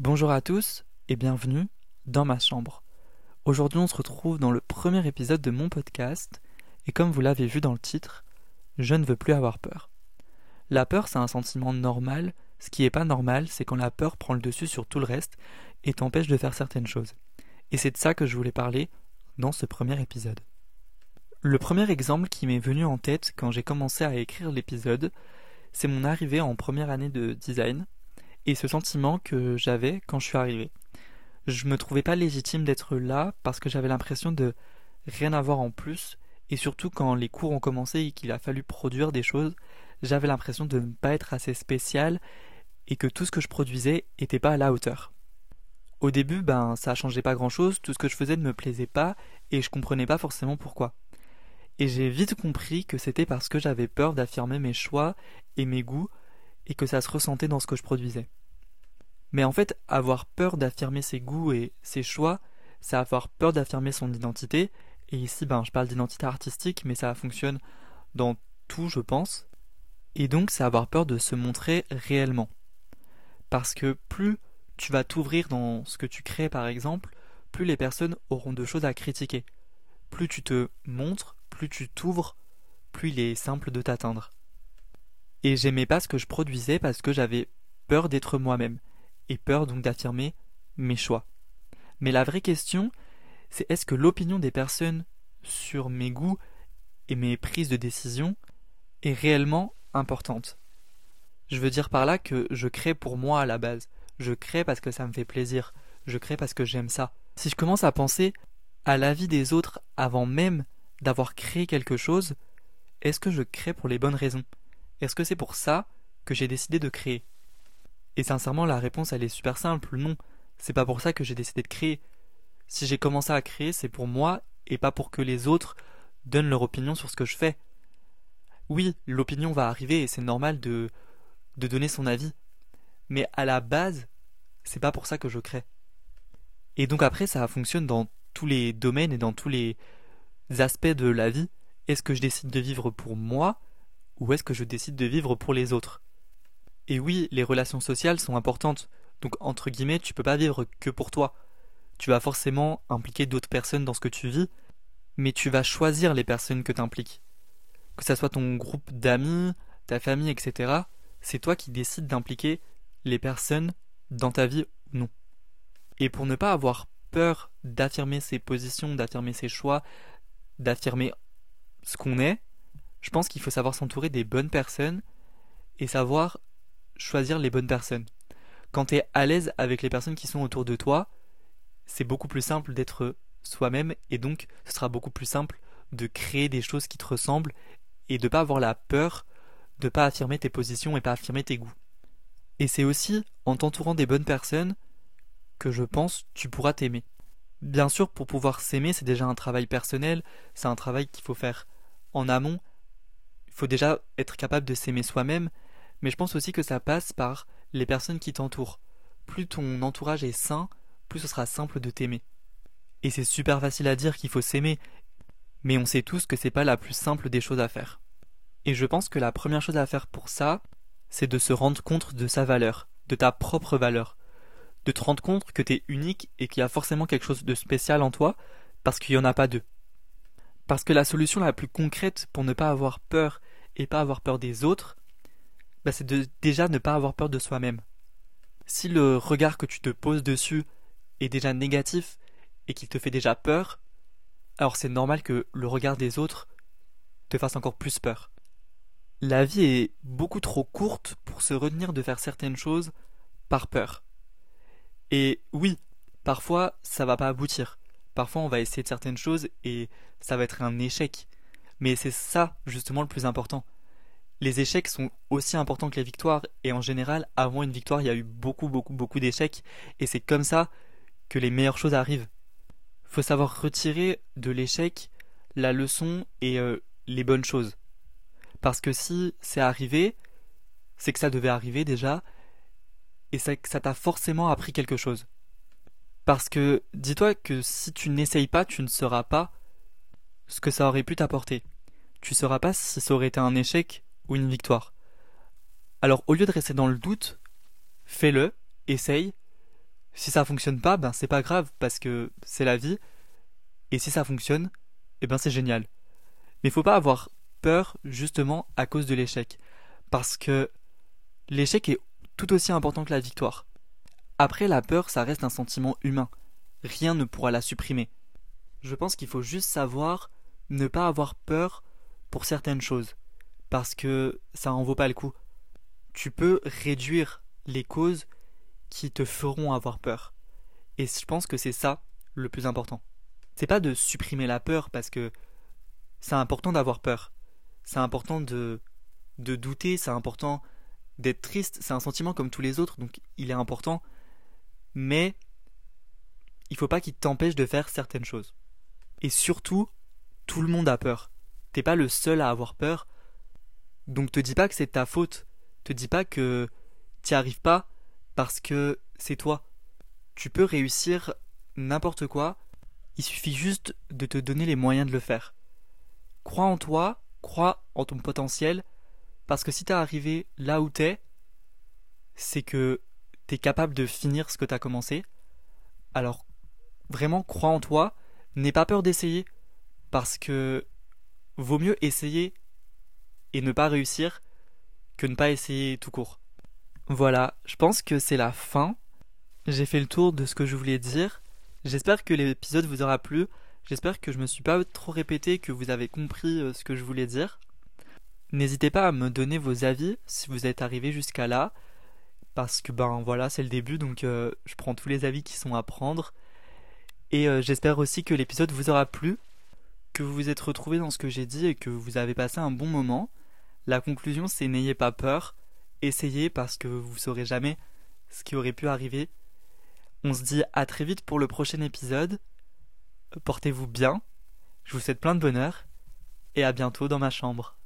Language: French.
Bonjour à tous et bienvenue dans ma chambre. Aujourd'hui on se retrouve dans le premier épisode de mon podcast et comme vous l'avez vu dans le titre, je ne veux plus avoir peur. La peur c'est un sentiment normal, ce qui n'est pas normal c'est quand la peur prend le dessus sur tout le reste et t'empêche de faire certaines choses. Et c'est de ça que je voulais parler dans ce premier épisode. Le premier exemple qui m'est venu en tête quand j'ai commencé à écrire l'épisode, c'est mon arrivée en première année de design et ce sentiment que j'avais quand je suis arrivé. Je me trouvais pas légitime d'être là parce que j'avais l'impression de rien avoir en plus et surtout quand les cours ont commencé et qu'il a fallu produire des choses, j'avais l'impression de ne pas être assez spécial et que tout ce que je produisais n'était pas à la hauteur. Au début, ben ça changeait pas grand chose, tout ce que je faisais ne me plaisait pas et je comprenais pas forcément pourquoi. Et j'ai vite compris que c'était parce que j'avais peur d'affirmer mes choix et mes goûts et que ça se ressentait dans ce que je produisais. Mais en fait, avoir peur d'affirmer ses goûts et ses choix, c'est avoir peur d'affirmer son identité. Et ici, ben, je parle d'identité artistique, mais ça fonctionne dans tout, je pense. Et donc, c'est avoir peur de se montrer réellement. Parce que plus tu vas t'ouvrir dans ce que tu crées, par exemple, plus les personnes auront de choses à critiquer. Plus tu te montres, plus tu t'ouvres, plus il est simple de t'atteindre. Et j'aimais pas ce que je produisais parce que j'avais peur d'être moi-même, et peur donc d'affirmer mes choix. Mais la vraie question, c'est est-ce que l'opinion des personnes sur mes goûts et mes prises de décision est réellement importante? Je veux dire par là que je crée pour moi à la base, je crée parce que ça me fait plaisir, je crée parce que j'aime ça. Si je commence à penser à l'avis des autres avant même d'avoir créé quelque chose, est-ce que je crée pour les bonnes raisons? Est-ce que c'est pour ça que j'ai décidé de créer? Et sincèrement, la réponse, elle est super simple. Non, c'est pas pour ça que j'ai décidé de créer. Si j'ai commencé à créer, c'est pour moi et pas pour que les autres donnent leur opinion sur ce que je fais. Oui, l'opinion va arriver et c'est normal de, de donner son avis. Mais à la base, c'est pas pour ça que je crée. Et donc après, ça fonctionne dans tous les domaines et dans tous les aspects de la vie. Est-ce que je décide de vivre pour moi? Ou est-ce que je décide de vivre pour les autres? Et oui, les relations sociales sont importantes, donc entre guillemets, tu peux pas vivre que pour toi. Tu vas forcément impliquer d'autres personnes dans ce que tu vis, mais tu vas choisir les personnes que tu impliques. Que ce soit ton groupe d'amis, ta famille, etc., c'est toi qui décides d'impliquer les personnes dans ta vie ou non. Et pour ne pas avoir peur d'affirmer ses positions, d'affirmer ses choix, d'affirmer ce qu'on est, je pense qu'il faut savoir s'entourer des bonnes personnes et savoir choisir les bonnes personnes. Quand tu es à l'aise avec les personnes qui sont autour de toi, c'est beaucoup plus simple d'être soi-même et donc ce sera beaucoup plus simple de créer des choses qui te ressemblent et de pas avoir la peur de pas affirmer tes positions et pas affirmer tes goûts. Et c'est aussi en t'entourant des bonnes personnes que je pense tu pourras t'aimer. Bien sûr, pour pouvoir s'aimer, c'est déjà un travail personnel, c'est un travail qu'il faut faire en amont il faut déjà être capable de s'aimer soi-même, mais je pense aussi que ça passe par les personnes qui t'entourent. Plus ton entourage est sain, plus ce sera simple de t'aimer. Et c'est super facile à dire qu'il faut s'aimer, mais on sait tous que c'est pas la plus simple des choses à faire. Et je pense que la première chose à faire pour ça, c'est de se rendre compte de sa valeur, de ta propre valeur. De te rendre compte que t'es unique et qu'il y a forcément quelque chose de spécial en toi, parce qu'il n'y en a pas deux. Parce que la solution la plus concrète pour ne pas avoir peur et pas avoir peur des autres, bah c'est de déjà ne pas avoir peur de soi-même. Si le regard que tu te poses dessus est déjà négatif et qu'il te fait déjà peur, alors c'est normal que le regard des autres te fasse encore plus peur. La vie est beaucoup trop courte pour se retenir de faire certaines choses par peur. Et oui, parfois ça va pas aboutir. Parfois on va essayer de certaines choses et ça va être un échec. Mais c'est ça justement le plus important. Les échecs sont aussi importants que les victoires et en général avant une victoire il y a eu beaucoup beaucoup beaucoup d'échecs et c'est comme ça que les meilleures choses arrivent. Faut savoir retirer de l'échec la leçon et euh, les bonnes choses. Parce que si c'est arrivé, c'est que ça devait arriver déjà et ça t'a forcément appris quelque chose. Parce que dis-toi que si tu n'essayes pas, tu ne sauras pas ce que ça aurait pu t'apporter. Tu ne sauras pas si ça aurait été un échec ou une victoire. Alors au lieu de rester dans le doute, fais-le, essaye, Si ça fonctionne pas, ben c'est pas grave parce que c'est la vie. Et si ça fonctionne, eh ben c'est génial. Mais il faut pas avoir peur justement à cause de l'échec. Parce que l'échec est tout aussi important que la victoire. Après, la peur, ça reste un sentiment humain. Rien ne pourra la supprimer. Je pense qu'il faut juste savoir ne pas avoir peur pour certaines choses. Parce que ça en vaut pas le coup. Tu peux réduire les causes qui te feront avoir peur. Et je pense que c'est ça le plus important. C'est pas de supprimer la peur parce que c'est important d'avoir peur. C'est important de, de douter, c'est important d'être triste, c'est un sentiment comme tous les autres, donc il est important. Mais il faut pas qu'il t'empêche de faire certaines choses. Et surtout, tout le monde a peur. T'es pas le seul à avoir peur. Donc te dis pas que c'est ta faute. Te dis pas que t'y arrives pas parce que c'est toi. Tu peux réussir n'importe quoi, il suffit juste de te donner les moyens de le faire. Crois en toi, crois en ton potentiel, parce que si t'es arrivé là où t'es, c'est que t'es capable de finir ce que t'as commencé. Alors, vraiment, crois en toi, n'aie pas peur d'essayer, parce que vaut mieux essayer et ne pas réussir que ne pas essayer tout court. Voilà, je pense que c'est la fin. J'ai fait le tour de ce que je voulais dire. J'espère que l'épisode vous aura plu. J'espère que je me suis pas trop répété, que vous avez compris euh, ce que je voulais dire. N'hésitez pas à me donner vos avis si vous êtes arrivé jusqu'à là. Parce que ben voilà, c'est le début, donc euh, je prends tous les avis qui sont à prendre. Et euh, j'espère aussi que l'épisode vous aura plu, que vous vous êtes retrouvé dans ce que j'ai dit et que vous avez passé un bon moment. La conclusion c'est n'ayez pas peur, essayez parce que vous saurez jamais ce qui aurait pu arriver on se dit à très vite pour le prochain épisode. Portez-vous bien. Je vous souhaite plein de bonheur. Et à bientôt dans ma chambre.